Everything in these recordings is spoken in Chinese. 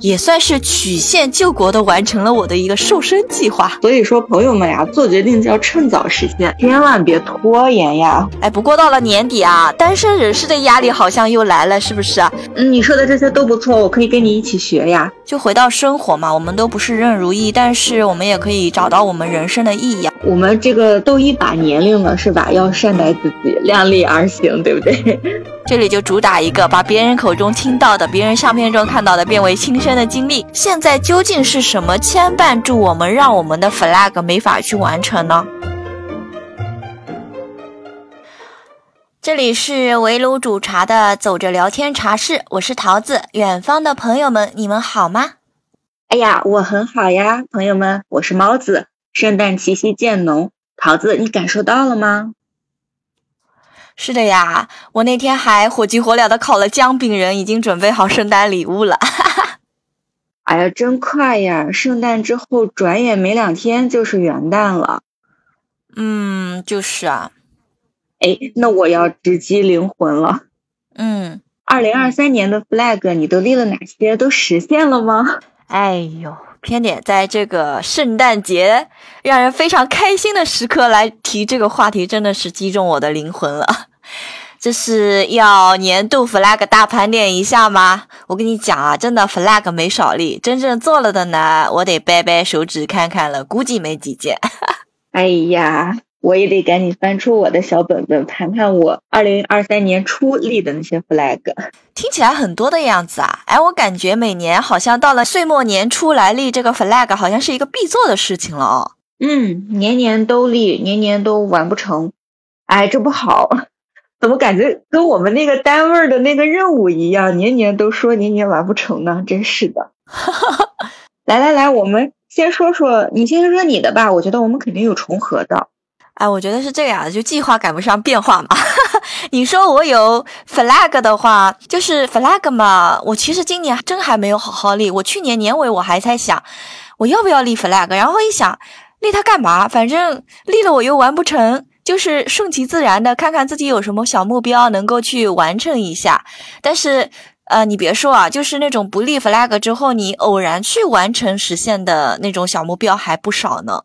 也算是曲线救国的完成了我的一个瘦身计划。所以说，朋友们呀，做决定就要趁早实现，千万别拖延呀。哎，不过到了年底啊，单身人士的压力好像又来了，是不是？嗯，你说的这些都不错，我可以跟你一起学呀。就回到生活嘛，我们都不是任如意，但是我们也可以找到我们人生的意义。我们这个都一把年龄了，是吧？要善待自己，量力而行，对不对？这里就主打一个，把别人口中听到的、别人相片中看到的变为亲身的经历。现在究竟是什么牵绊住我们，让我们的 flag 没法去完成呢？这里是围炉煮茶的走着聊天茶室，我是桃子。远方的朋友们，你们好吗？哎呀，我很好呀，朋友们，我是猫子。圣诞气息渐浓，桃子，你感受到了吗？是的呀，我那天还火急火燎的烤了姜饼人，已经准备好圣诞礼物了。哎呀，真快呀！圣诞之后转眼没两天就是元旦了。嗯，就是啊。哎，那我要直击灵魂了。嗯，二零二三年的 flag 你都立了哪些？都实现了吗？哎呦，偏点在这个圣诞节让人非常开心的时刻来提这个话题，真的是击中我的灵魂了。这是要年度 flag 大盘点一下吗？我跟你讲啊，真的 flag 没少立，真正做了的呢，我得掰掰手指看看了，估计没几件。哎呀，我也得赶紧翻出我的小本本，盘盘我二零二三年初立的那些 flag。听起来很多的样子啊！哎，我感觉每年好像到了岁末年初来立这个 flag，好像是一个必做的事情了哦。嗯，年年都立，年年都完不成，哎，这不好。怎么感觉跟我们那个单位的那个任务一样，年年都说年年完不成呢？真是的。来来来，我们先说说，你先说说你的吧。我觉得我们肯定有重合的。哎，我觉得是这样，就计划赶不上变化嘛。你说我有 flag 的话，就是 flag 嘛。我其实今年真还没有好好立。我去年年尾我还在想，我要不要立 flag，然后一想，立它干嘛？反正立了我又完不成。就是顺其自然的，看看自己有什么小目标能够去完成一下。但是，呃，你别说啊，就是那种不立 flag 之后，你偶然去完成实现的那种小目标还不少呢。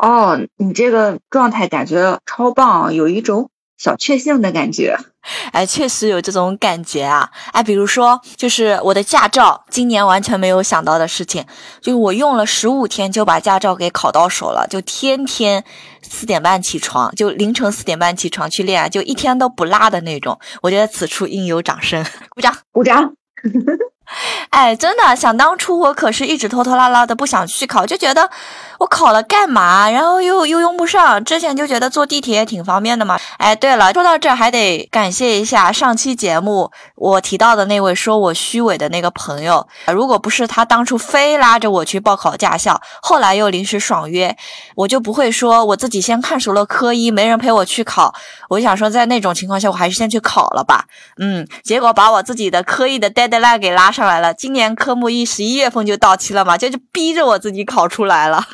哦，你这个状态感觉超棒，有一种。小确幸的感觉，哎，确实有这种感觉啊！哎，比如说，就是我的驾照，今年完全没有想到的事情，就是我用了十五天就把驾照给考到手了，就天天四点半起床，就凌晨四点半起床去练，就一天都不落的那种。我觉得此处应有掌声，鼓掌，鼓掌。哎，真的，想当初我可是一直拖拖拉拉的不想去考，就觉得我考了干嘛？然后又又用不上。之前就觉得坐地铁也挺方便的嘛。哎，对了，说到这还得感谢一下上期节目我提到的那位说我虚伪的那个朋友。如果不是他当初非拉着我去报考驾校，后来又临时爽约，我就不会说我自己先看熟了科一，没人陪我去考。我想说，在那种情况下，我还是先去考了吧。嗯，结果把我自己的科一的 deadline 给拉上来了。今年科目一十一月份就到期了嘛，就是逼着我自己考出来了。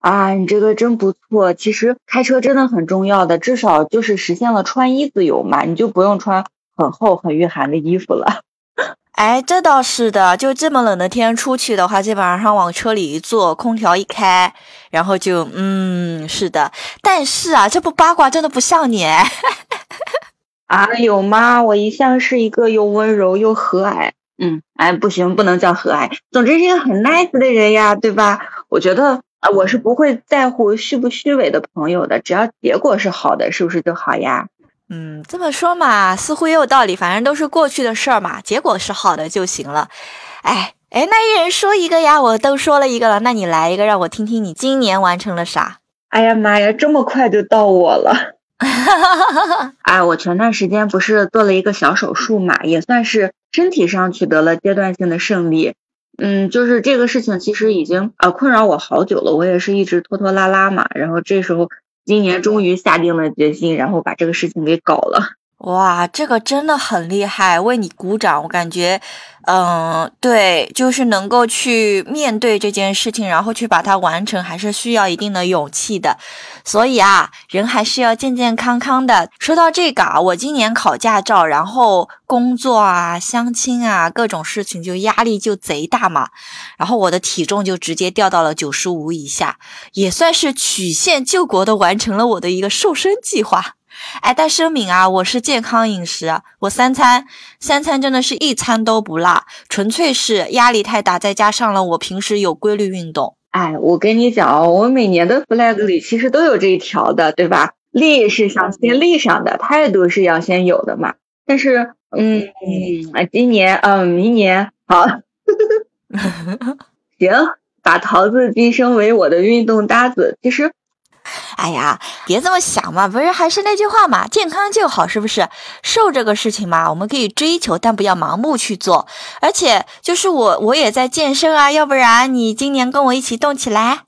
啊，你这个真不错。其实开车真的很重要的，至少就是实现了穿衣自由嘛，你就不用穿很厚很御寒的衣服了。哎，这倒是的，就这么冷的天出去的话，基本上往车里一坐，空调一开，然后就嗯，是的。但是啊，这不八卦真的不像你哎。啊，有吗？我一向是一个又温柔又和蔼。嗯，哎，不行，不能叫和蔼。总之是一个很 nice 的人呀，对吧？我觉得啊，我是不会在乎虚不虚伪的朋友的，只要结果是好的，是不是就好呀？嗯，这么说嘛，似乎也有道理。反正都是过去的事儿嘛，结果是好的就行了。哎哎，那一人说一个呀，我都说了一个了，那你来一个，让我听听你今年完成了啥？哎呀妈呀，这么快就到我了！哈 哎，我前段时间不是做了一个小手术嘛，也算是。身体上取得了阶段性的胜利，嗯，就是这个事情其实已经呃困扰我好久了，我也是一直拖拖拉拉嘛，然后这时候今年终于下定了决心，然后把这个事情给搞了。哇，这个真的很厉害，为你鼓掌！我感觉，嗯，对，就是能够去面对这件事情，然后去把它完成，还是需要一定的勇气的。所以啊，人还是要健健康康的。说到这个啊，我今年考驾照，然后工作啊、相亲啊，各种事情就压力就贼大嘛，然后我的体重就直接掉到了九十五以下，也算是曲线救国的完成了我的一个瘦身计划。哎，但声明啊，我是健康饮食，我三餐三餐真的是一餐都不落，纯粹是压力太大，再加上了我平时有规律运动。哎，我跟你讲哦，我每年的 flag 里其实都有这一条的，对吧？立是想先立上的，态度是要先有的嘛。但是，嗯嗯，今年，嗯，明年，好，行，把桃子晋升为我的运动搭子，其实。哎呀，别这么想嘛，不是还是那句话嘛，健康就好，是不是？瘦这个事情嘛，我们可以追求，但不要盲目去做。而且就是我，我也在健身啊，要不然你今年跟我一起动起来。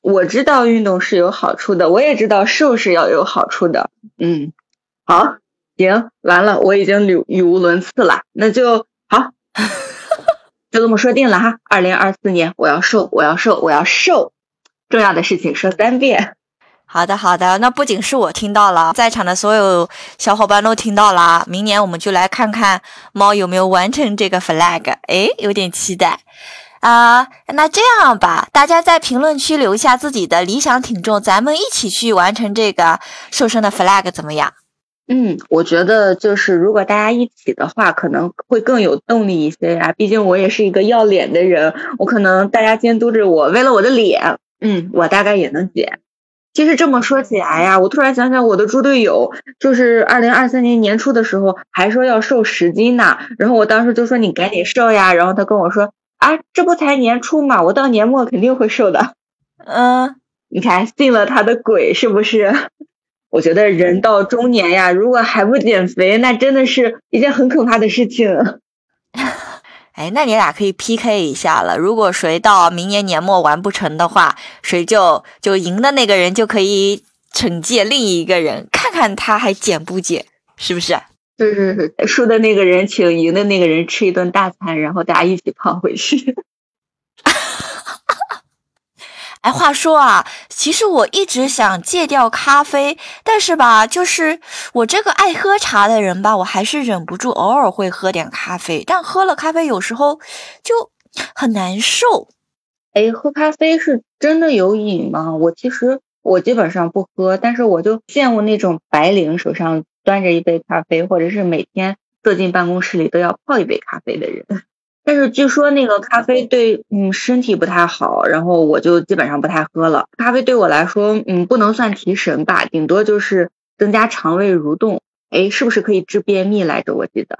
我知道运动是有好处的，我也知道瘦是要有好处的。嗯，好，行，完了，我已经语语无伦次了，那就好，就这么说定了哈。二零二四年我要瘦，我要瘦，我要瘦，重要的事情说三遍。好的，好的，那不仅是我听到了，在场的所有小伙伴都听到了。明年我们就来看看猫有没有完成这个 flag，哎，有点期待啊。那这样吧，大家在评论区留下自己的理想体重，咱们一起去完成这个瘦身的 flag，怎么样？嗯，我觉得就是如果大家一起的话，可能会更有动力一些呀。毕竟我也是一个要脸的人，我可能大家监督着我，为了我的脸，嗯，我大概也能减。其实这么说起来呀，我突然想想，我的猪队友就是二零二三年年初的时候还说要瘦十斤呢，然后我当时就说你赶紧瘦呀，然后他跟我说啊，这不才年初嘛，我到年末肯定会瘦的。嗯，你看信了他的鬼是不是？我觉得人到中年呀，如果还不减肥，那真的是一件很可怕的事情。哎，那你俩可以 PK 一下了。如果谁到明年年末完不成的话，谁就就赢的那个人就可以惩戒另一个人，看看他还减不减，是不是？是是是，输的那个人请赢的那个人吃一顿大餐，然后大家一起胖回去。哎，话说啊，其实我一直想戒掉咖啡，但是吧，就是我这个爱喝茶的人吧，我还是忍不住偶尔会喝点咖啡。但喝了咖啡，有时候就很难受。哎，喝咖啡是真的有瘾吗？我其实我基本上不喝，但是我就见过那种白领手上端着一杯咖啡，或者是每天坐进办公室里都要泡一杯咖啡的人。但是据说那个咖啡对嗯身体不太好，然后我就基本上不太喝了。咖啡对我来说，嗯，不能算提神吧，顶多就是增加肠胃蠕动。哎，是不是可以治便秘来着？我记得。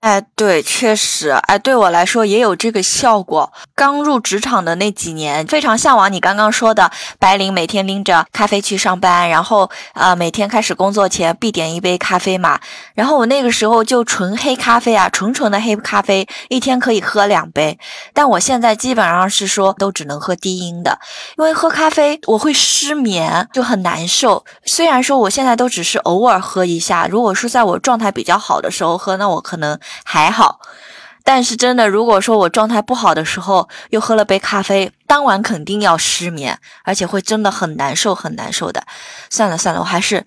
哎，对，确实，哎，对我来说也有这个效果。刚入职场的那几年，非常向往你刚刚说的白领每天拎着咖啡去上班，然后呃，每天开始工作前必点一杯咖啡嘛。然后我那个时候就纯黑咖啡啊，纯纯的黑咖啡，一天可以喝两杯。但我现在基本上是说都只能喝低音的，因为喝咖啡我会失眠，就很难受。虽然说我现在都只是偶尔喝一下，如果是在我状态比较好的时候喝，那我可能。还好，但是真的，如果说我状态不好的时候又喝了杯咖啡，当晚肯定要失眠，而且会真的很难受，很难受的。算了算了，我还是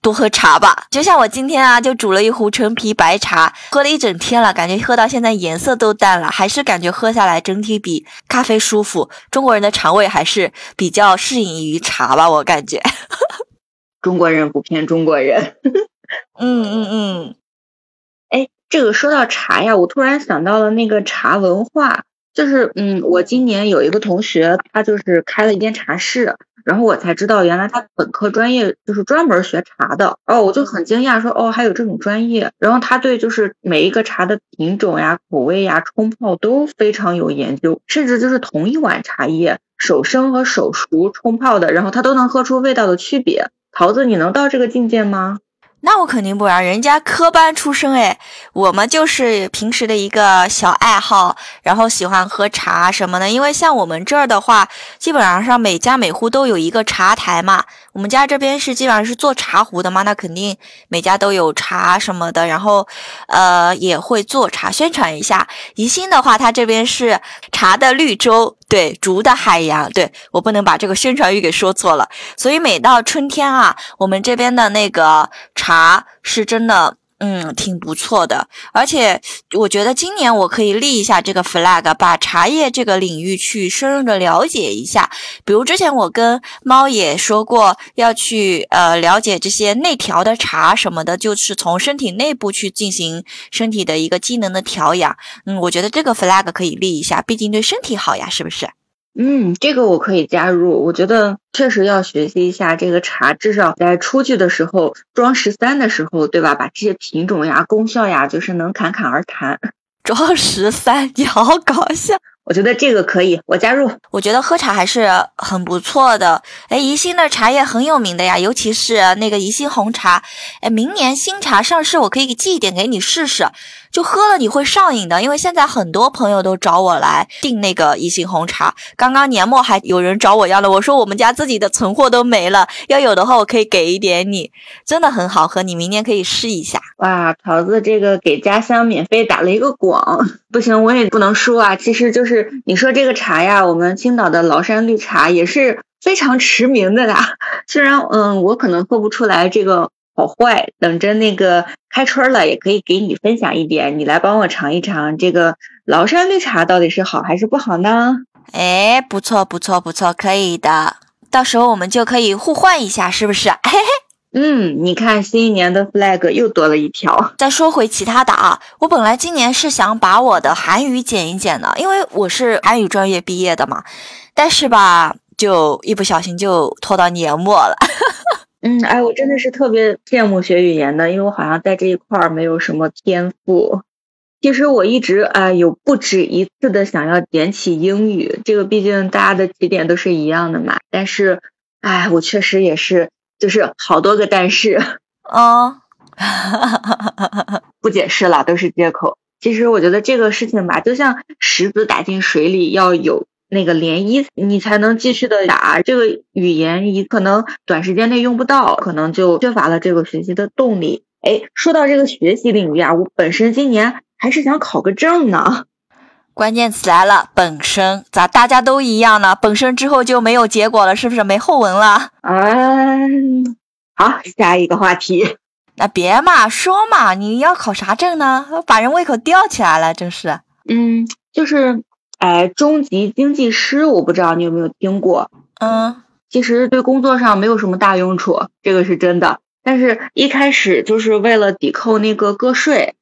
多喝茶吧。就像我今天啊，就煮了一壶陈皮白茶，喝了一整天了，感觉喝到现在颜色都淡了，还是感觉喝下来整体比咖啡舒服。中国人的肠胃还是比较适应于茶吧，我感觉。中国人不骗中国人。嗯 嗯嗯。这个说到茶呀，我突然想到了那个茶文化，就是嗯，我今年有一个同学，他就是开了一间茶室，然后我才知道原来他本科专业就是专门学茶的，哦，我就很惊讶，说哦还有这种专业，然后他对就是每一个茶的品种呀、口味呀、冲泡都非常有研究，甚至就是同一碗茶叶手生和手熟冲泡的，然后他都能喝出味道的区别。桃子，你能到这个境界吗？那我肯定不然，人家科班出身哎，我们就是平时的一个小爱好，然后喜欢喝茶什么的。因为像我们这儿的话，基本上上每家每户都有一个茶台嘛，我们家这边是基本上是做茶壶的嘛，那肯定每家都有茶什么的，然后呃也会做茶，宣传一下。宜兴的话，它这边是茶的绿洲，对，竹的海洋，对我不能把这个宣传语给说错了。所以每到春天啊，我们这边的那个茶是真的。嗯，挺不错的，而且我觉得今年我可以立一下这个 flag，把茶叶这个领域去深入的了解一下。比如之前我跟猫也说过，要去呃了解这些内调的茶什么的，就是从身体内部去进行身体的一个机能的调养。嗯，我觉得这个 flag 可以立一下，毕竟对身体好呀，是不是？嗯，这个我可以加入。我觉得确实要学习一下这个茶，至少在出去的时候装十三的时候，对吧？把这些品种呀、功效呀，就是能侃侃而谈。装十三，你好搞笑。我觉得这个可以，我加入。我觉得喝茶还是很不错的。哎，宜兴的茶叶很有名的呀，尤其是那个宜兴红茶。哎，明年新茶上市，我可以寄一点给你试试。就喝了你会上瘾的，因为现在很多朋友都找我来订那个宜兴红茶。刚刚年末还有人找我要了，我说我们家自己的存货都没了，要有的话我可以给一点你，真的很好喝，你明年可以试一下。哇，桃子这个给家乡免费打了一个广，不行我也不能输啊。其实就是你说这个茶呀，我们青岛的崂山绿茶也是非常驰名的啦。虽然嗯，我可能喝不出来这个。好坏，等着那个开春了，也可以给你分享一点，你来帮我尝一尝这个崂山绿茶到底是好还是不好呢？哎，不错不错不错，可以的，到时候我们就可以互换一下，是不是？嘿嘿，嗯，你看新一年的 flag 又多了一条。再说回其他的啊，我本来今年是想把我的韩语减一减的，因为我是韩语专业毕业的嘛，但是吧，就一不小心就拖到年末了。嗯，哎，我真的是特别羡慕学语言的，因为我好像在这一块儿没有什么天赋。其实我一直呃有不止一次的想要捡起英语，这个毕竟大家的起点都是一样的嘛。但是，哎，我确实也是，就是好多个但是啊，不解释了，都是借口。其实我觉得这个事情吧，就像石子打进水里要有。那个涟漪，你才能继续的打这个语言，你可能短时间内用不到，可能就缺乏了这个学习的动力。哎，说到这个学习领域啊，我本身今年还是想考个证呢。关键词来了，本身咋大家都一样呢？本身之后就没有结果了，是不是没后文了？嗯，好，下一个话题。那别嘛，说嘛，你要考啥证呢？把人胃口吊起来了，真是。嗯，就是。哎，中级经济师，我不知道你有没有听过。嗯，其实对工作上没有什么大用处，这个是真的。但是一开始就是为了抵扣那个个税。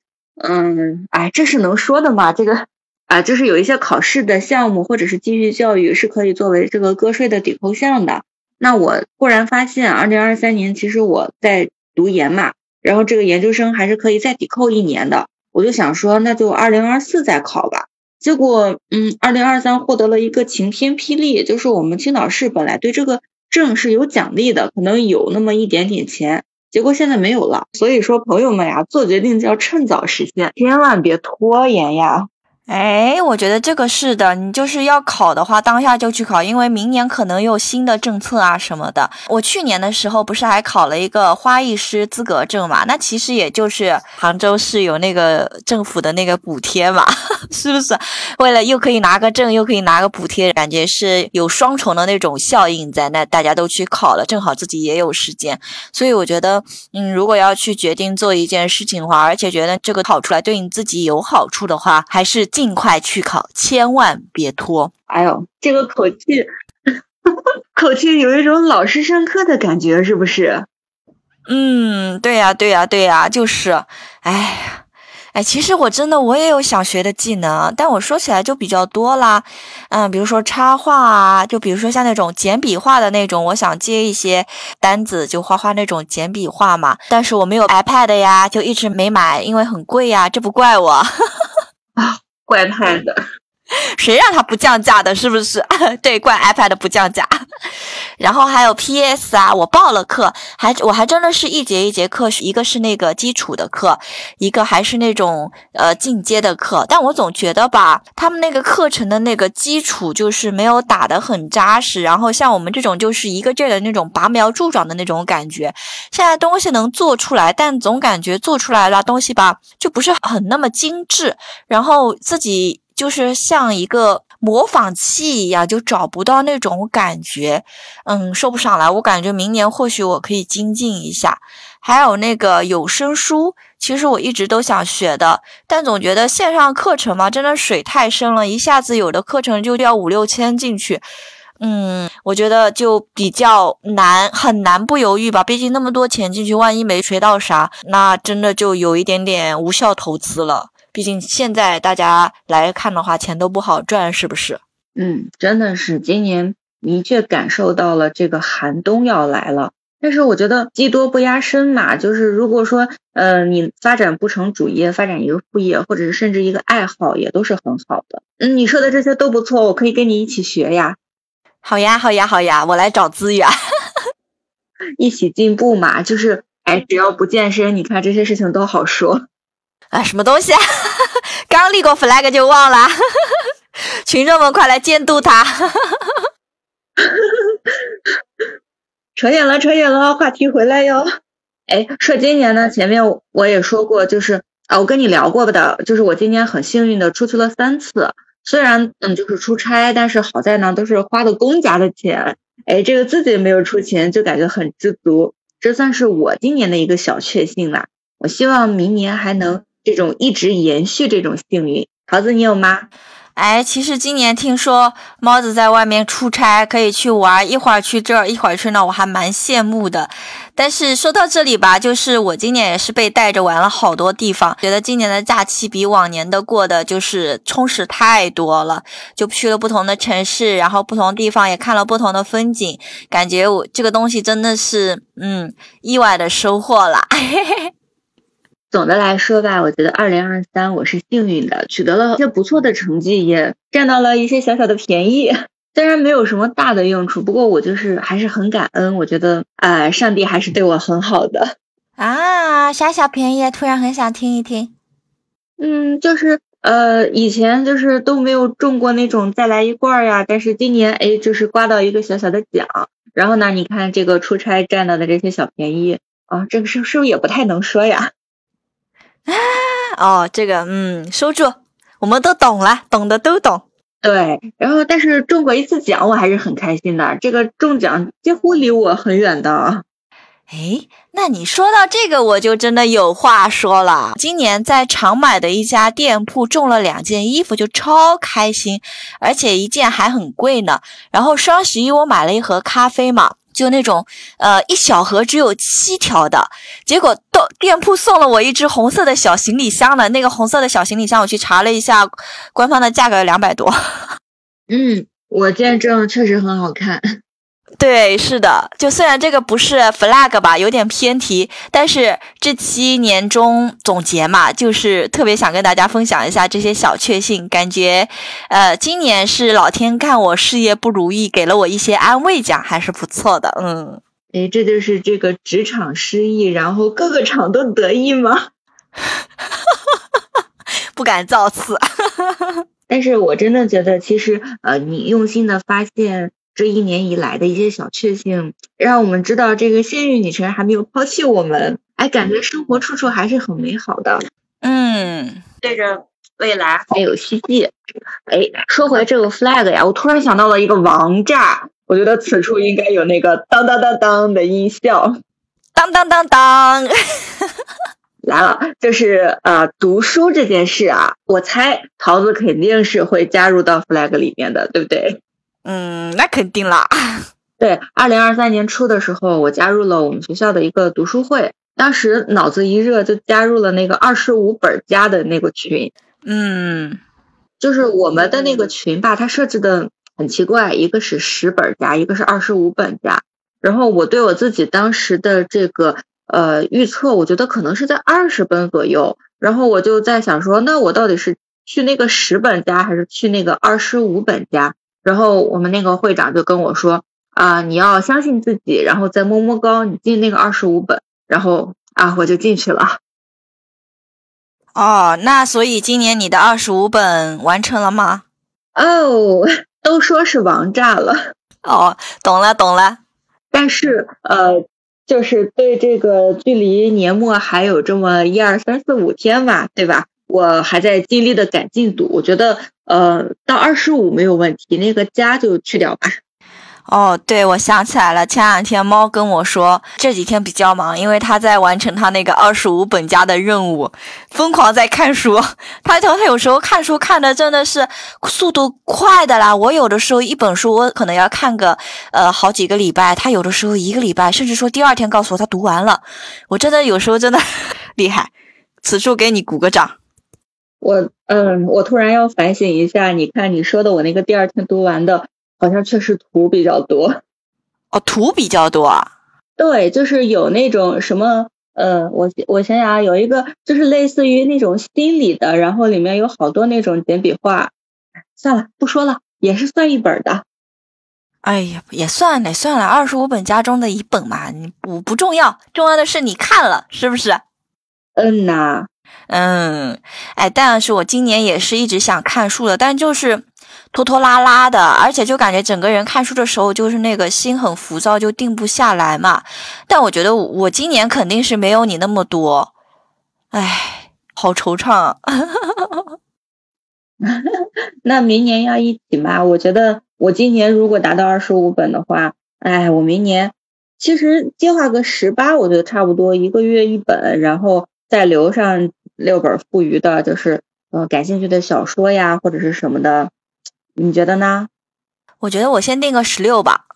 嗯，哎，这是能说的吗？这个啊，就是有一些考试的项目或者是继续教育是可以作为这个个税的抵扣项的。那我忽然发现，二零二三年其实我在读研嘛，然后这个研究生还是可以再抵扣一年的。我就想说，那就二零二四再考吧。结果，嗯，二零二三获得了一个晴天霹雳，就是我们青岛市本来对这个证是有奖励的，可能有那么一点点钱，结果现在没有了。所以说，朋友们呀，做决定就要趁早实现，千万别拖延呀。哎，我觉得这个是的，你就是要考的话，当下就去考，因为明年可能有新的政策啊什么的。我去年的时候不是还考了一个花艺师资格证嘛？那其实也就是杭州市有那个政府的那个补贴嘛，是不是？为了又可以拿个证，又可以拿个补贴，感觉是有双重的那种效应在。那大家都去考了，正好自己也有时间，所以我觉得，嗯，如果要去决定做一件事情的话，而且觉得这个考出来对你自己有好处的话，还是。尽快去考，千万别拖。哎呦，这个口气，口气有一种老师上课的感觉，是不是？嗯，对呀，对呀，对呀，就是。哎，哎，其实我真的我也有想学的技能，但我说起来就比较多啦。嗯，比如说插画啊，就比如说像那种简笔画的那种，我想接一些单子，就画画那种简笔画嘛。但是我没有 iPad 呀，就一直没买，因为很贵呀。这不怪我。啊。怪胎的，谁让他不降价的？是不是？对，怪 iPad 不降价。然后还有 PS 啊，我报了课，还我还真的是一节一节课，一个是那个基础的课，一个还是那种呃进阶的课。但我总觉得吧，他们那个课程的那个基础就是没有打得很扎实。然后像我们这种就是一个劲儿的那种拔苗助长的那种感觉。现在东西能做出来，但总感觉做出来了东西吧，就不是很那么精致。然后自己。就是像一个模仿器一样，就找不到那种感觉，嗯，说不上来。我感觉明年或许我可以精进一下。还有那个有声书，其实我一直都想学的，但总觉得线上课程嘛，真的水太深了，一下子有的课程就要五六千进去，嗯，我觉得就比较难，很难不犹豫吧。毕竟那么多钱进去，万一没学到啥，那真的就有一点点无效投资了。毕竟现在大家来看的话，钱都不好赚，是不是？嗯，真的是，今年的确感受到了这个寒冬要来了。但是我觉得技多不压身嘛，就是如果说，呃，你发展不成主业，发展一个副业，或者是甚至一个爱好，也都是很好的。嗯，你说的这些都不错，我可以跟你一起学呀。好呀，好呀，好呀，我来找资源，一起进步嘛。就是，哎，只要不健身，你看这些事情都好说。啊，什么东西啊？刚立过 flag 就忘了？群众们快来监督他！扯远了，扯远了，话题回来哟。哎，说今年呢，前面我也说过，就是啊，我跟你聊过的，就是我今年很幸运的出去了三次，虽然嗯就是出差，但是好在呢都是花的公家的钱，哎，这个自己没有出钱就感觉很知足，这算是我今年的一个小确幸啦。我希望明年还能。这种一直延续这种幸运，桃子你有吗？哎，其实今年听说猫子在外面出差可以去玩，一会儿去这儿，一会儿去那，我还蛮羡慕的。但是说到这里吧，就是我今年也是被带着玩了好多地方，觉得今年的假期比往年的过的就是充实太多了，就去了不同的城市，然后不同地方也看了不同的风景，感觉我这个东西真的是嗯意外的收获了。总的来说吧，我觉得二零二三我是幸运的，取得了一些不错的成绩，也占到了一些小小的便宜。虽然没有什么大的用处，不过我就是还是很感恩。我觉得，呃，上帝还是对我很好的啊。啥小便宜？突然很想听一听。嗯，就是呃，以前就是都没有中过那种再来一罐呀，但是今年哎，就是刮到一个小小的奖。然后呢，你看这个出差占到的这些小便宜啊，这个是是不是也不太能说呀？啊 哦，这个嗯，收住，我们都懂了，懂的都懂。对，然后但是中过一次奖，我还是很开心的。这个中奖几乎离我很远的。哎，那你说到这个，我就真的有话说了。今年在常买的一家店铺中了两件衣服，就超开心，而且一件还很贵呢。然后双十一我买了一盒咖啡嘛。就那种，呃，一小盒只有七条的，结果到店铺送了我一只红色的小行李箱呢。那个红色的小行李箱，我去查了一下，官方的价格两百多。嗯，我见证确实很好看。对，是的，就虽然这个不是 flag 吧，有点偏题，但是这期年终总结嘛，就是特别想跟大家分享一下这些小确幸，感觉，呃，今年是老天看我事业不如意，给了我一些安慰奖，还是不错的，嗯，哎，这就是这个职场失意，然后各个厂都得意吗？不敢造次，但是我真的觉得，其实，呃，你用心的发现。这一年以来的一些小确幸，让我们知道这个幸运女神还没有抛弃我们，哎，感觉生活处处还是很美好的。嗯，对着未来还有希冀。哎，说回这个 flag 呀，我突然想到了一个王炸，我觉得此处应该有那个当当当当的音效，当当当当，来了，就是呃读书这件事啊，我猜桃子肯定是会加入到 flag 里面的，对不对？嗯，那肯定啦。对，二零二三年初的时候，我加入了我们学校的一个读书会，当时脑子一热就加入了那个二十五本加的那个群。嗯，就是我们的那个群吧，它设置的很奇怪，一个是十本加，一个是二十五本加。然后我对我自己当时的这个呃预测，我觉得可能是在二十本左右。然后我就在想说，那我到底是？去那个十本加还是去那个二十五本家？然后我们那个会长就跟我说啊，你要相信自己，然后再摸摸高，你进那个二十五本，然后啊，我就进去了。哦，那所以今年你的二十五本完成了吗？哦，都说是王炸了。哦，懂了懂了。但是呃，就是对这个距离年末还有这么一二三四五天吧，对吧？我还在尽力的赶进度，我觉得呃到二十五没有问题，那个加就去掉吧。哦，对，我想起来了，前两天猫跟我说这几天比较忙，因为他在完成他那个二十五本家的任务，疯狂在看书。他他有时候看书看的真的是速度快的啦，我有的时候一本书我可能要看个呃好几个礼拜，他有的时候一个礼拜，甚至说第二天告诉我他读完了，我真的有时候真的 厉害，此处给你鼓个掌。我嗯，我突然要反省一下，你看你说的我那个第二天读完的。好像确实图比较多，哦，图比较多啊。对，就是有那种什么，呃，我我想想啊，有一个就是类似于那种心理的，然后里面有好多那种简笔画。算了，不说了，也是算一本的。哎呀，也算了算了，二十五本家中的一本嘛，你不不重要，重要的是你看了是不是？嗯呐，嗯，哎，但是我今年也是一直想看书的，但就是。拖拖拉拉的，而且就感觉整个人看书的时候就是那个心很浮躁，就定不下来嘛。但我觉得我今年肯定是没有你那么多，唉，好惆怅。那明年要一起吗？我觉得我今年如果达到二十五本的话，哎，我明年其实计划个十八，我觉得差不多一个月一本，然后再留上六本富余的，就是呃感兴趣的小说呀或者是什么的。你觉得呢？我觉得我先定个十六吧，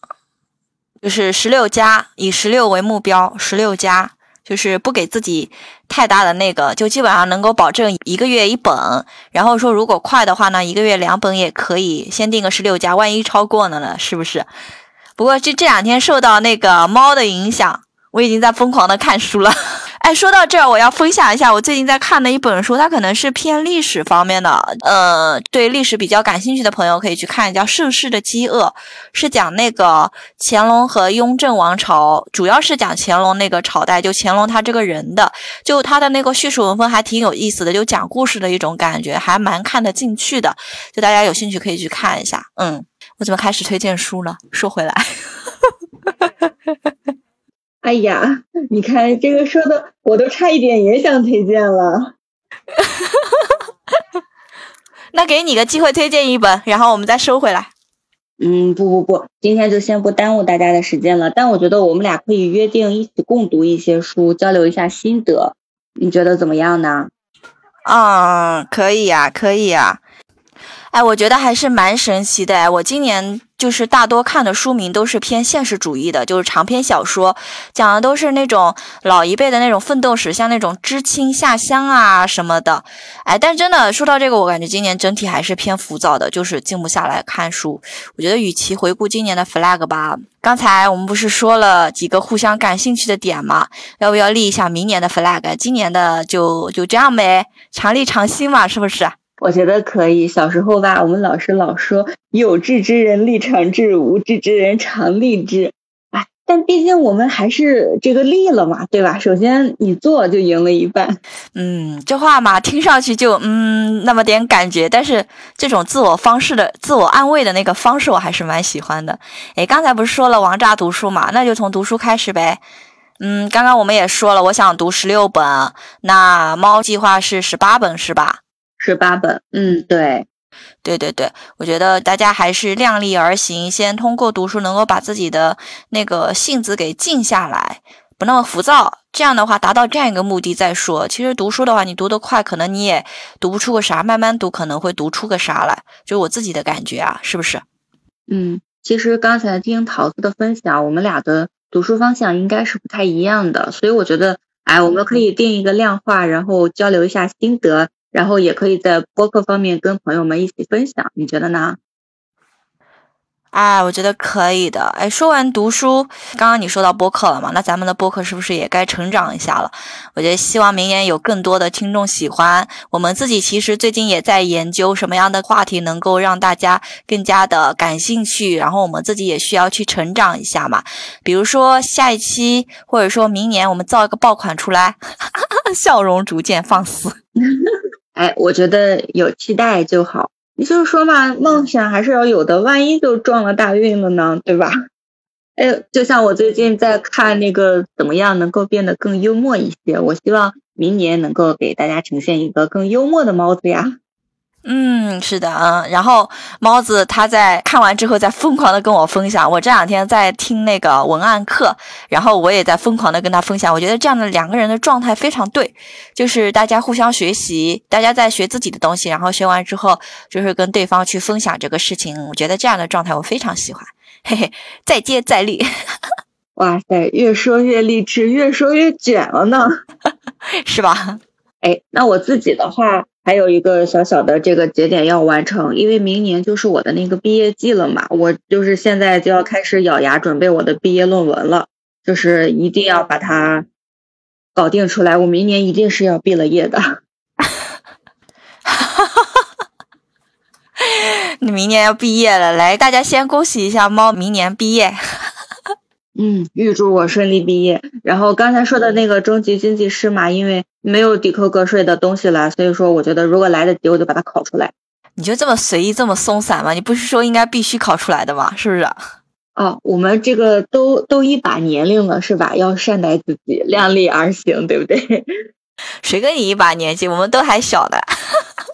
就是十六加，以十六为目标，十六加，就是不给自己太大的那个，就基本上能够保证一个月一本。然后说如果快的话呢，一个月两本也可以。先定个十六加，万一超过了呢？是不是？不过这这两天受到那个猫的影响，我已经在疯狂的看书了。哎，说到这儿，我要分享一下我最近在看的一本书，它可能是偏历史方面的。呃，对历史比较感兴趣的朋友可以去看，叫《盛世的饥饿》，是讲那个乾隆和雍正王朝，主要是讲乾隆那个朝代，就乾隆他这个人的，就他的那个叙述文风还挺有意思的，就讲故事的一种感觉，还蛮看得进去的。就大家有兴趣可以去看一下。嗯，我怎么开始推荐书了？说回来。哎呀，你看这个说的，我都差一点也想推荐了。那给你个机会推荐一本，然后我们再收回来。嗯，不不不，今天就先不耽误大家的时间了。但我觉得我们俩可以约定一起共读一些书，交流一下心得。你觉得怎么样呢？嗯，可以呀，可以呀。哎，我觉得还是蛮神奇的。我今年。就是大多看的书名都是偏现实主义的，就是长篇小说，讲的都是那种老一辈的那种奋斗史，像那种知青下乡啊什么的。哎，但真的说到这个，我感觉今年整体还是偏浮躁的，就是静不下来看书。我觉得与其回顾今年的 flag 吧，刚才我们不是说了几个互相感兴趣的点吗？要不要立一下明年的 flag？今年的就就这样呗，常立常新嘛，是不是？我觉得可以。小时候吧，我们老师老说“有志之人立长志，无志之人常立志”。哎，但毕竟我们还是这个立了嘛，对吧？首先你做就赢了一半。嗯，这话嘛，听上去就嗯那么点感觉。但是这种自我方式的自我安慰的那个方式，我还是蛮喜欢的。哎，刚才不是说了王炸读书嘛？那就从读书开始呗。嗯，刚刚我们也说了，我想读十六本，那猫计划是十八本，是吧？十八本，嗯，对，对对对，我觉得大家还是量力而行，先通过读书能够把自己的那个性子给静下来，不那么浮躁，这样的话达到这样一个目的再说。其实读书的话，你读得快，可能你也读不出个啥，慢慢读可能会读出个啥来，就我自己的感觉啊，是不是？嗯，其实刚才听桃子的分享，我们俩的读书方向应该是不太一样的，所以我觉得，哎，我们可以定一个量化，然后交流一下心得。然后也可以在播客方面跟朋友们一起分享，你觉得呢？哎，我觉得可以的。哎，说完读书，刚刚你说到播客了嘛？那咱们的播客是不是也该成长一下了？我觉得希望明年有更多的听众喜欢。我们自己其实最近也在研究什么样的话题能够让大家更加的感兴趣，然后我们自己也需要去成长一下嘛。比如说下一期，或者说明年我们造一个爆款出来，笑容逐渐放肆。哎，我觉得有期待就好。你就是说嘛，梦想还是要有的，万一就撞了大运了呢，对吧？哎，就像我最近在看那个怎么样能够变得更幽默一些，我希望明年能够给大家呈现一个更幽默的猫子呀。嗯，是的，嗯，然后猫子他在看完之后在疯狂的跟我分享，我这两天在听那个文案课，然后我也在疯狂的跟他分享，我觉得这样的两个人的状态非常对，就是大家互相学习，大家在学自己的东西，然后学完之后就是跟对方去分享这个事情，我觉得这样的状态我非常喜欢，嘿嘿，再接再厉，哇塞，越说越励志，越说越卷了呢，是吧？哎，那我自己的话。还有一个小小的这个节点要完成，因为明年就是我的那个毕业季了嘛，我就是现在就要开始咬牙准备我的毕业论文了，就是一定要把它搞定出来，我明年一定是要毕了业的。你明年要毕业了，来，大家先恭喜一下猫明年毕业。嗯，预祝我顺利毕业。然后刚才说的那个中级经济师嘛，因为没有抵扣个税的东西了，所以说我觉得如果来得及，我就把它考出来。你就这么随意，这么松散吗？你不是说应该必须考出来的吗？是不是？哦，我们这个都都一把年龄了，是吧？要善待自己，量力而行，对不对？谁跟你一把年纪？我们都还小的。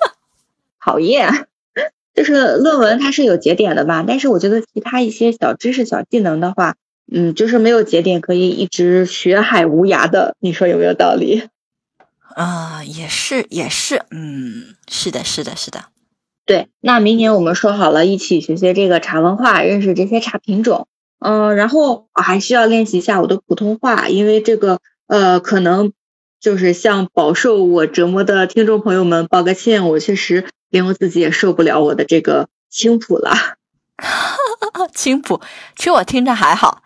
讨厌，就是论文它是有节点的吧？但是我觉得其他一些小知识、小技能的话。嗯，就是没有节点可以一直学海无涯的，你说有没有道理？啊，也是，也是，嗯，是的，是的，是的。对，那明年我们说好了一起学学这个茶文化，认识这些茶品种。嗯，然后我还需要练习一下我的普通话，因为这个呃，可能就是向饱受我折磨的听众朋友们道个歉，我确实连我自己也受不了我的这个青浦了。青浦，其实我听着还好。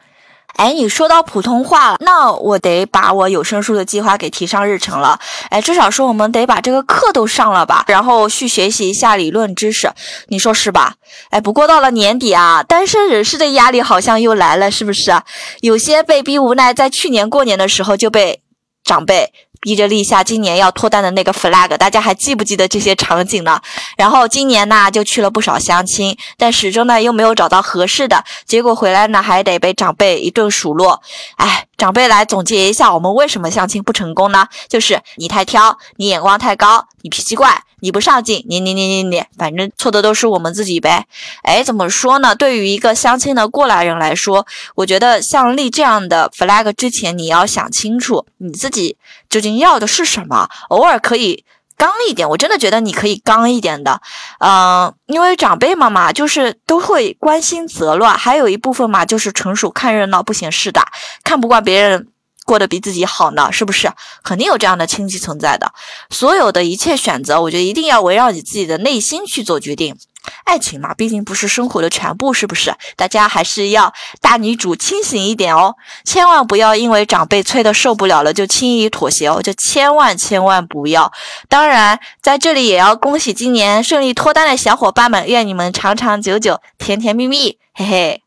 哎，你说到普通话了，那我得把我有声书的计划给提上日程了。哎，至少说我们得把这个课都上了吧，然后去学习一下理论知识，你说是吧？哎，不过到了年底啊，单身人士的压力好像又来了，是不是？有些被逼无奈，在去年过年的时候就被长辈。逼着立下今年要脱单的那个 flag，大家还记不记得这些场景呢？然后今年呢就去了不少相亲，但始终呢又没有找到合适的，结果回来呢还得被长辈一顿数落。哎，长辈来总结一下，我们为什么相亲不成功呢？就是你太挑，你眼光太高，你脾气怪。你不上进，你你你你你，反正错的都是我们自己呗。哎，怎么说呢？对于一个相亲的过来人来说，我觉得像立这样的 flag 之前，你要想清楚你自己究竟要的是什么。偶尔可以刚一点，我真的觉得你可以刚一点的。嗯，因为长辈们嘛，就是都会关心则乱，还有一部分嘛，就是纯属看热闹不嫌事大，看不惯别人。过得比自己好呢，是不是？肯定有这样的亲戚存在的。所有的一切选择，我觉得一定要围绕你自己的内心去做决定。爱情嘛，毕竟不是生活的全部，是不是？大家还是要大女主清醒一点哦，千万不要因为长辈催的受不了了就轻易妥协哦，就千万千万不要。当然，在这里也要恭喜今年顺利脱单的小伙伴们，愿你们长长久久，甜甜蜜蜜，嘿嘿。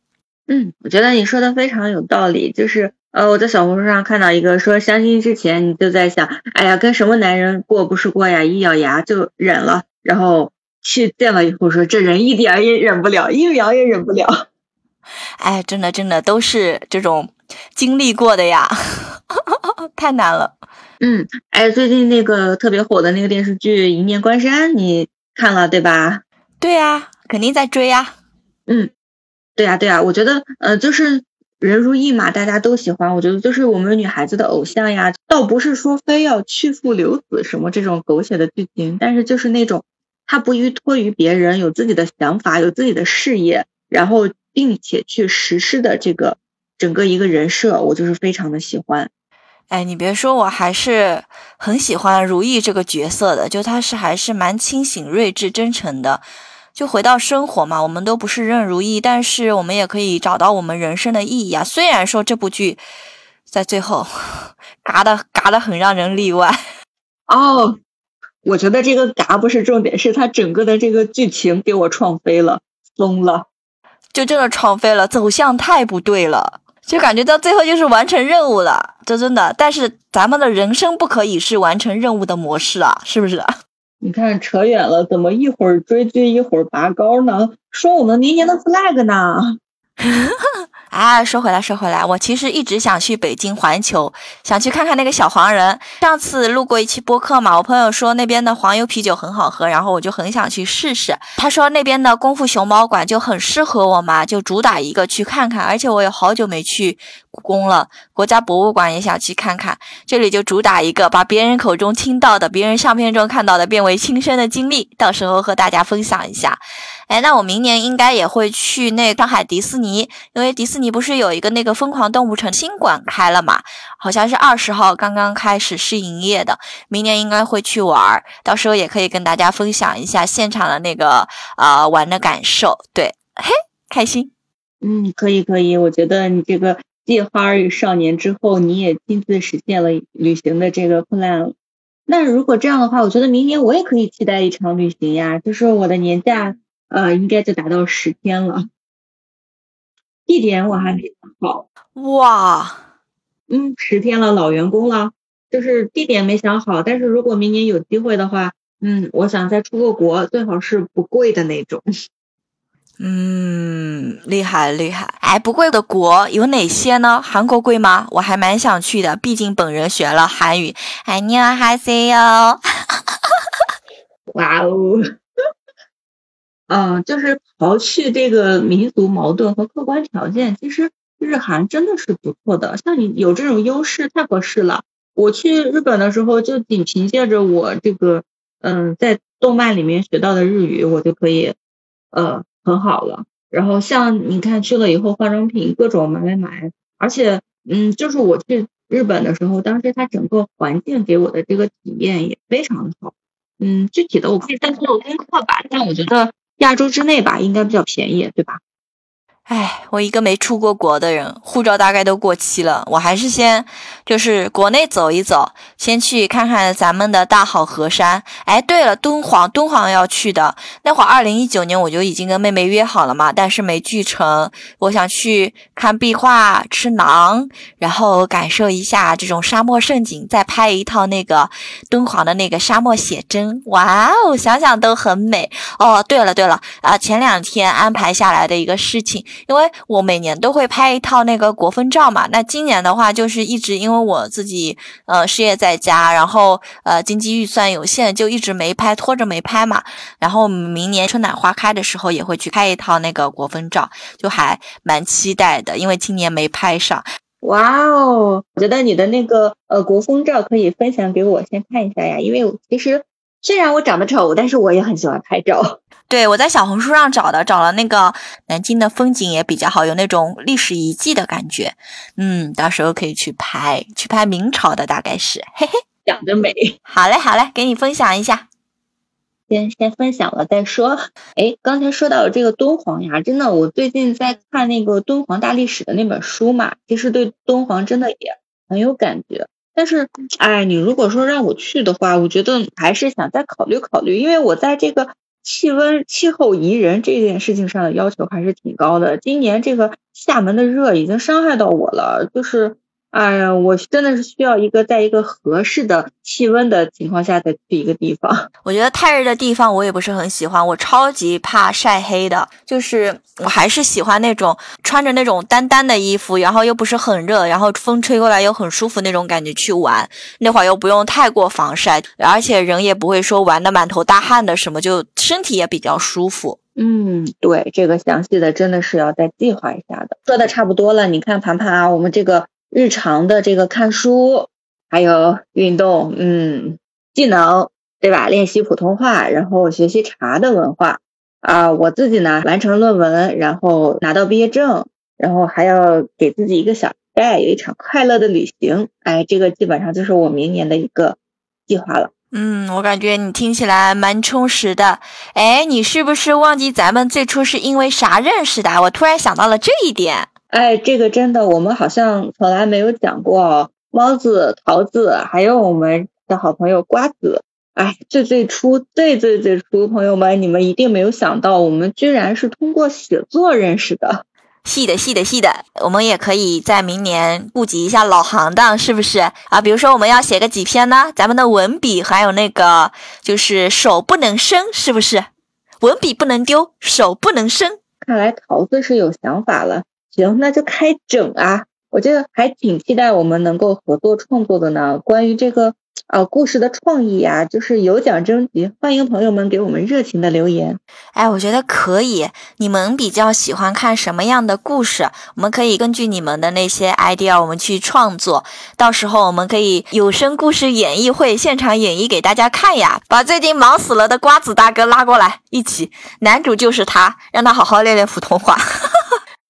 嗯，我觉得你说的非常有道理，就是。呃，我在小红书上看到一个说，相亲之前你就在想，哎呀，跟什么男人过不是过呀，一咬牙就忍了，然后去见了以后说，这人一点也忍不了，一秒也忍不了。哎，真的真的都是这种经历过的呀，太难了。嗯，哎，最近那个特别火的那个电视剧《一念关山》，你看了对吧？对呀，肯定在追呀。嗯，对呀对呀，我觉得呃就是。人如意嘛，大家都喜欢。我觉得就是我们女孩子的偶像呀，倒不是说非要去父留子什么这种狗血的剧情，但是就是那种他不依托于别人，有自己的想法，有自己的事业，然后并且去实施的这个整个一个人设，我就是非常的喜欢。哎，你别说，我还是很喜欢如意这个角色的，就他是还是蛮清醒、睿智、真诚的。就回到生活嘛，我们都不是任如意，但是我们也可以找到我们人生的意义啊。虽然说这部剧在最后 嘎的嘎的很让人例外哦，我觉得这个嘎不是重点，是它整个的这个剧情给我创飞了，疯了，就真的创飞了，走向太不对了，就感觉到最后就是完成任务了，这真的。但是咱们的人生不可以是完成任务的模式啊，是不是？你看扯远了，怎么一会儿追剧一会儿拔高呢？说我们明年的 flag 呢？啊，说回来，说回来，我其实一直想去北京环球，想去看看那个小黄人。上次录过一期播客嘛，我朋友说那边的黄油啤酒很好喝，然后我就很想去试试。他说那边的功夫熊猫馆就很适合我嘛，就主打一个去看看。而且我有好久没去故宫了，国家博物馆也想去看看。这里就主打一个，把别人口中听到的、别人相片中看到的变为亲身的经历，到时候和大家分享一下。哎，那我明年应该也会去那上海迪士尼，因为迪士尼不是有一个那个疯狂动物城新馆开了嘛？好像是二十号刚刚开始试营业的，明年应该会去玩儿，到时候也可以跟大家分享一下现场的那个呃玩的感受。对，嘿，开心。嗯，可以可以，我觉得你这个继花儿与少年之后，你也亲自实现了旅行的这个 plan。那如果这样的话，我觉得明年我也可以期待一场旅行呀，就是我的年假。呃，应该就达到十天了。地点我还没想好。哇，嗯，十天了，老员工了。就是地点没想好，但是如果明年有机会的话，嗯，我想再出个国，最好是不贵的那种。嗯，厉害厉害。哎，不贵的国有哪些呢？韩国贵吗？我还蛮想去的，毕竟本人学了韩语。哎，你好，哈西哟。哇哦。嗯，就是刨去这个民族矛盾和客观条件，其实日韩真的是不错的。像你有这种优势，太合适了。我去日本的时候，就仅凭借着我这个嗯在动漫里面学到的日语，我就可以呃很好了。然后像你看去了以后，化妆品各种买买买，而且嗯，就是我去日本的时候，当时它整个环境给我的这个体验也非常的好。嗯，具体的我可以再做功课吧，但我觉得。亚洲之内吧，应该比较便宜，对吧？哎，我一个没出过国的人，护照大概都过期了，我还是先就是国内走一走，先去看看咱们的大好河山。哎，对了，敦煌，敦煌要去的。那会儿二零一九年我就已经跟妹妹约好了嘛，但是没聚成。我想去看壁画，吃馕，然后感受一下这种沙漠盛景，再拍一套那个敦煌的那个沙漠写真。哇哦，想想都很美。哦，对了对了，啊，前两天安排下来的一个事情。因为我每年都会拍一套那个国风照嘛，那今年的话就是一直因为我自己呃事业在家，然后呃经济预算有限，就一直没拍，拖着没拍嘛。然后明年春暖花开的时候也会去拍一套那个国风照，就还蛮期待的，因为今年没拍上。哇哦，我觉得你的那个呃国风照可以分享给我先看一下呀，因为其实虽然我长得丑，但是我也很喜欢拍照。对，我在小红书上找的，找了那个南京的风景也比较好，有那种历史遗迹的感觉。嗯，到时候可以去拍，去拍明朝的，大概是，嘿嘿，讲的美。好嘞，好嘞，给你分享一下，先先分享了再说。哎，刚才说到这个敦煌呀，真的，我最近在看那个敦煌大历史的那本书嘛，其实对敦煌真的也很有感觉。但是，哎，你如果说让我去的话，我觉得还是想再考虑考虑，因为我在这个。气温、气候宜人这件事情上的要求还是挺高的。今年这个厦门的热已经伤害到我了，就是。哎呀，我真的是需要一个在一个合适的气温的情况下再去一个地方。我觉得太热的地方我也不是很喜欢，我超级怕晒黑的。就是我还是喜欢那种穿着那种单单的衣服，然后又不是很热，然后风吹过来又很舒服那种感觉去玩。那会儿又不用太过防晒，而且人也不会说玩的满头大汗的什么，就身体也比较舒服。嗯，对，这个详细的真的是要再计划一下的。说的差不多了，你看盘盘啊，我们这个。日常的这个看书，还有运动，嗯，技能，对吧？练习普通话，然后学习茶的文化啊。我自己呢，完成论文，然后拿到毕业证，然后还要给自己一个小带，有一场快乐的旅行。哎，这个基本上就是我明年的一个计划了。嗯，我感觉你听起来蛮充实的。哎，你是不是忘记咱们最初是因为啥认识的？我突然想到了这一点。哎，这个真的，我们好像从来没有讲过哦。猫子、桃子，还有我们的好朋友瓜子。哎，最最初、最最最初，朋友们，你们一定没有想到，我们居然是通过写作认识的。细的，细的，细的，我们也可以在明年顾及一下老行当，是不是啊？比如说我们要写个几篇呢？咱们的文笔还有那个就是手不能生，是不是？文笔不能丢，手不能生。看来桃子是有想法了。行，那就开整啊！我觉得还挺期待我们能够合作创作的呢。关于这个。啊，故事的创意啊，就是有奖征集，欢迎朋友们给我们热情的留言。哎，我觉得可以。你们比较喜欢看什么样的故事？我们可以根据你们的那些 idea，我们去创作。到时候我们可以有声故事演绎会现场演绎给大家看呀。把最近忙死了的瓜子大哥拉过来，一起，男主就是他，让他好好练练普通话。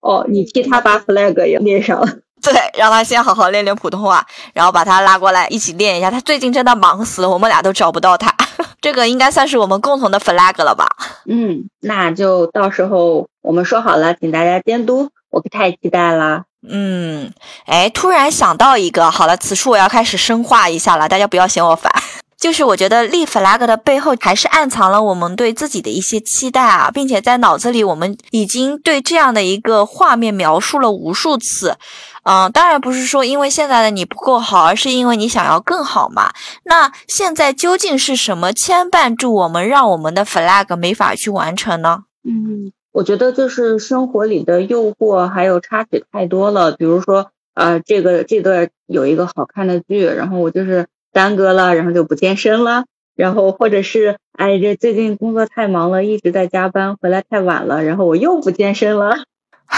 哦，你替他把 flag 也练上了。对，让他先好好练练普通话，然后把他拉过来一起练一下。他最近真的忙死了，我们俩都找不到他。这个应该算是我们共同的 flag 了吧？嗯，那就到时候我们说好了，请大家监督。我可太期待了。嗯，哎，突然想到一个，好了，此处我要开始深化一下了，大家不要嫌我烦。就是我觉得立 flag 的背后，还是暗藏了我们对自己的一些期待啊，并且在脑子里，我们已经对这样的一个画面描述了无数次。嗯，当然不是说因为现在的你不够好，而是因为你想要更好嘛。那现在究竟是什么牵绊住我们，让我们的 flag 没法去完成呢？嗯，我觉得就是生活里的诱惑还有插曲太多了。比如说，呃，这个这段有一个好看的剧，然后我就是。耽搁了，然后就不健身了，然后或者是哎，这最近工作太忙了，一直在加班，回来太晚了，然后我又不健身了，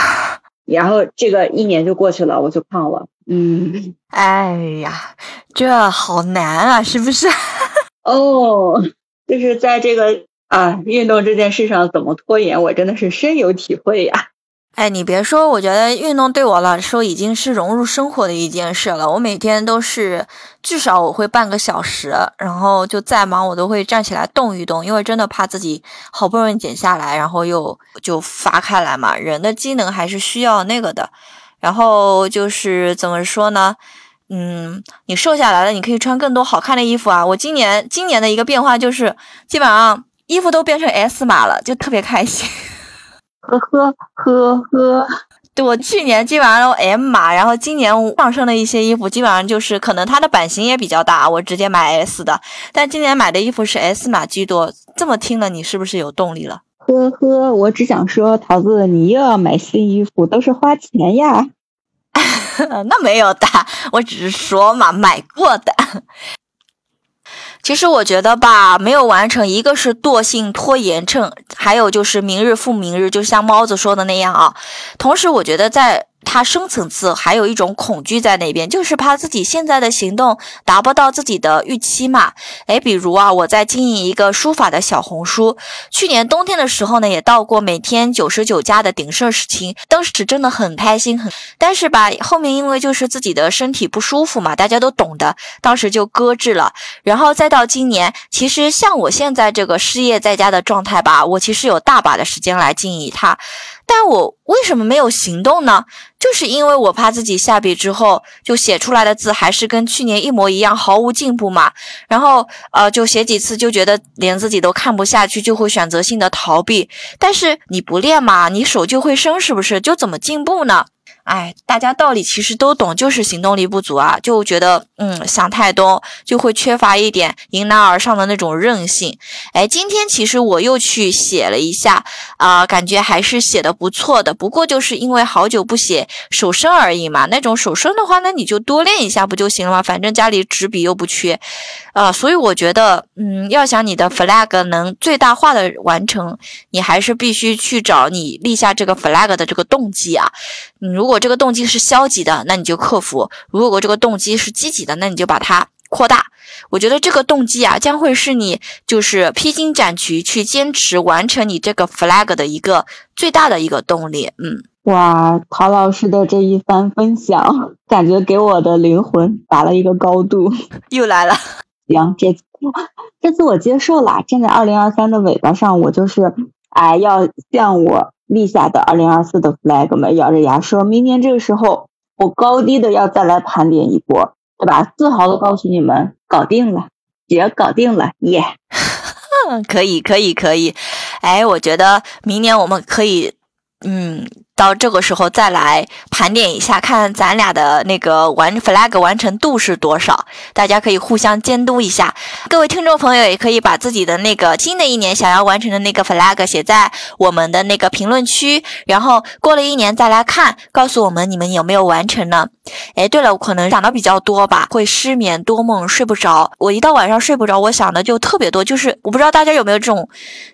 然后这个一年就过去了，我就胖了。嗯，哎呀，这好难啊，是不是？哦，就是在这个啊运动这件事上怎么拖延，我真的是深有体会呀。哎，你别说，我觉得运动对我来说已经是融入生活的一件事了。我每天都是至少我会半个小时，然后就再忙我都会站起来动一动，因为真的怕自己好不容易减下来，然后又就发开来嘛。人的机能还是需要那个的。然后就是怎么说呢？嗯，你瘦下来了，你可以穿更多好看的衣服啊。我今年今年的一个变化就是，基本上衣服都变成 S 码了，就特别开心。呵呵呵呵，对我去年基本上都 M 码，然后今年上身的一些衣服基本上就是可能它的版型也比较大，我直接买 S 的。但今年买的衣服是 S 码居多。这么听了，你是不是有动力了？呵呵，我只想说，桃子，你又要买新衣服，都是花钱呀。那没有的，我只是说嘛，买过的。其实我觉得吧，没有完成，一个是惰性拖延症，还有就是明日复明日，就像猫子说的那样啊。同时，我觉得在。他深层次还有一种恐惧在那边，就是怕自己现在的行动达不到自己的预期嘛。哎，比如啊，我在经营一个书法的小红书，去年冬天的时候呢，也到过每天九十九加的鼎盛时期，当时真的很开心，很。但是吧，后面因为就是自己的身体不舒服嘛，大家都懂的，当时就搁置了。然后再到今年，其实像我现在这个失业在家的状态吧，我其实有大把的时间来经营它。但我为什么没有行动呢？就是因为我怕自己下笔之后就写出来的字还是跟去年一模一样，毫无进步嘛。然后呃，就写几次就觉得连自己都看不下去，就会选择性的逃避。但是你不练嘛，你手就会生，是不是？就怎么进步呢？哎，大家道理其实都懂，就是行动力不足啊，就觉得嗯想太多，就会缺乏一点迎难而上的那种韧性。哎，今天其实我又去写了一下啊，感觉还是写的不错的。不过就是因为好久不写手生而已嘛，那种手生的话，那你就多练一下不就行了吗？反正家里纸笔又不缺，啊，所以我觉得嗯，要想你的 flag 能最大化的完成，你还是必须去找你立下这个 flag 的这个动机啊。你如果这个动机是消极的，那你就克服；如果这个动机是积极的，那你就把它扩大。我觉得这个动机啊，将会是你就是披荆斩棘去坚持完成你这个 flag 的一个最大的一个动力。嗯，哇，陶老师的这一番分享，感觉给我的灵魂打了一个高度。又来了，行，这这次我接受了，站在二零二三的尾巴上，我就是哎，要向我立下的二零二四的 flag 们咬着牙说，明年这个时候我高低的要再来盘点一波，对吧？自豪的告诉你们，搞定了，姐搞定了，耶！可以，可以，可以。哎，我觉得明年我们可以，嗯。到这个时候再来盘点一下，看咱俩的那个完 flag 完成度是多少，大家可以互相监督一下。各位听众朋友也可以把自己的那个新的一年想要完成的那个 flag 写在我们的那个评论区，然后过了一年再来看，告诉我们你们有没有完成呢？哎，对了，我可能想的比较多吧，会失眠多梦睡不着。我一到晚上睡不着，我想的就特别多，就是我不知道大家有没有这种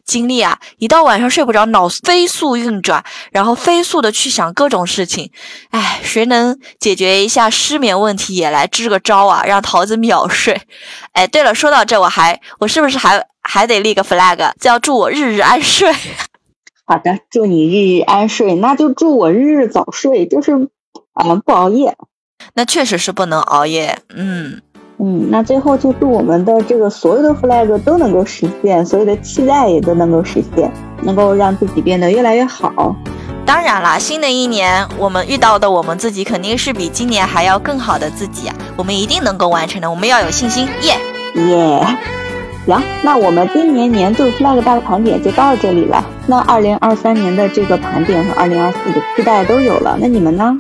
经历啊？一到晚上睡不着，脑飞速运转，然后飞速。的去想各种事情，哎，谁能解决一下失眠问题，也来支个招啊，让桃子秒睡。哎，对了，说到这，我还我是不是还还得立个 flag，叫祝我日日安睡？好的，祝你日日安睡，那就祝我日日早睡，就是嗯不熬夜。那确实是不能熬夜，嗯嗯，那最后就祝我们的这个所有的 flag 都能够实现，所有的期待也都能够实现，能够让自己变得越来越好。当然啦，新的一年我们遇到的我们自己肯定是比今年还要更好的自己啊！我们一定能够完成的，我们要有信心，耶耶！行，那我们今年年度 flag 大的盘点就到这里了。那二零二三年的这个盘点和二零二四的期待都有了，那你们呢？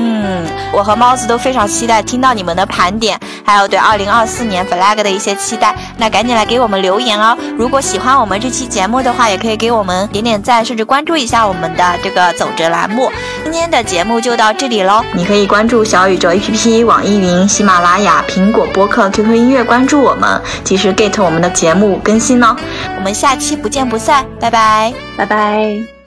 嗯，我和猫子都非常期待听到你们的盘点，还有对二零二四年 flag 的一些期待。那赶紧来给我们留言哦！如果喜欢我们这期节目的话，也可以给我们点点赞，甚至关注一下我们的这个走着栏目。今天的节目就到这里喽！你可以关注小宇宙 APP、网易云、喜马拉雅、苹果播客、QQ 音乐，关注我们，及时 get 我们的节目更新哦。我们下期不见不散，拜拜，拜拜。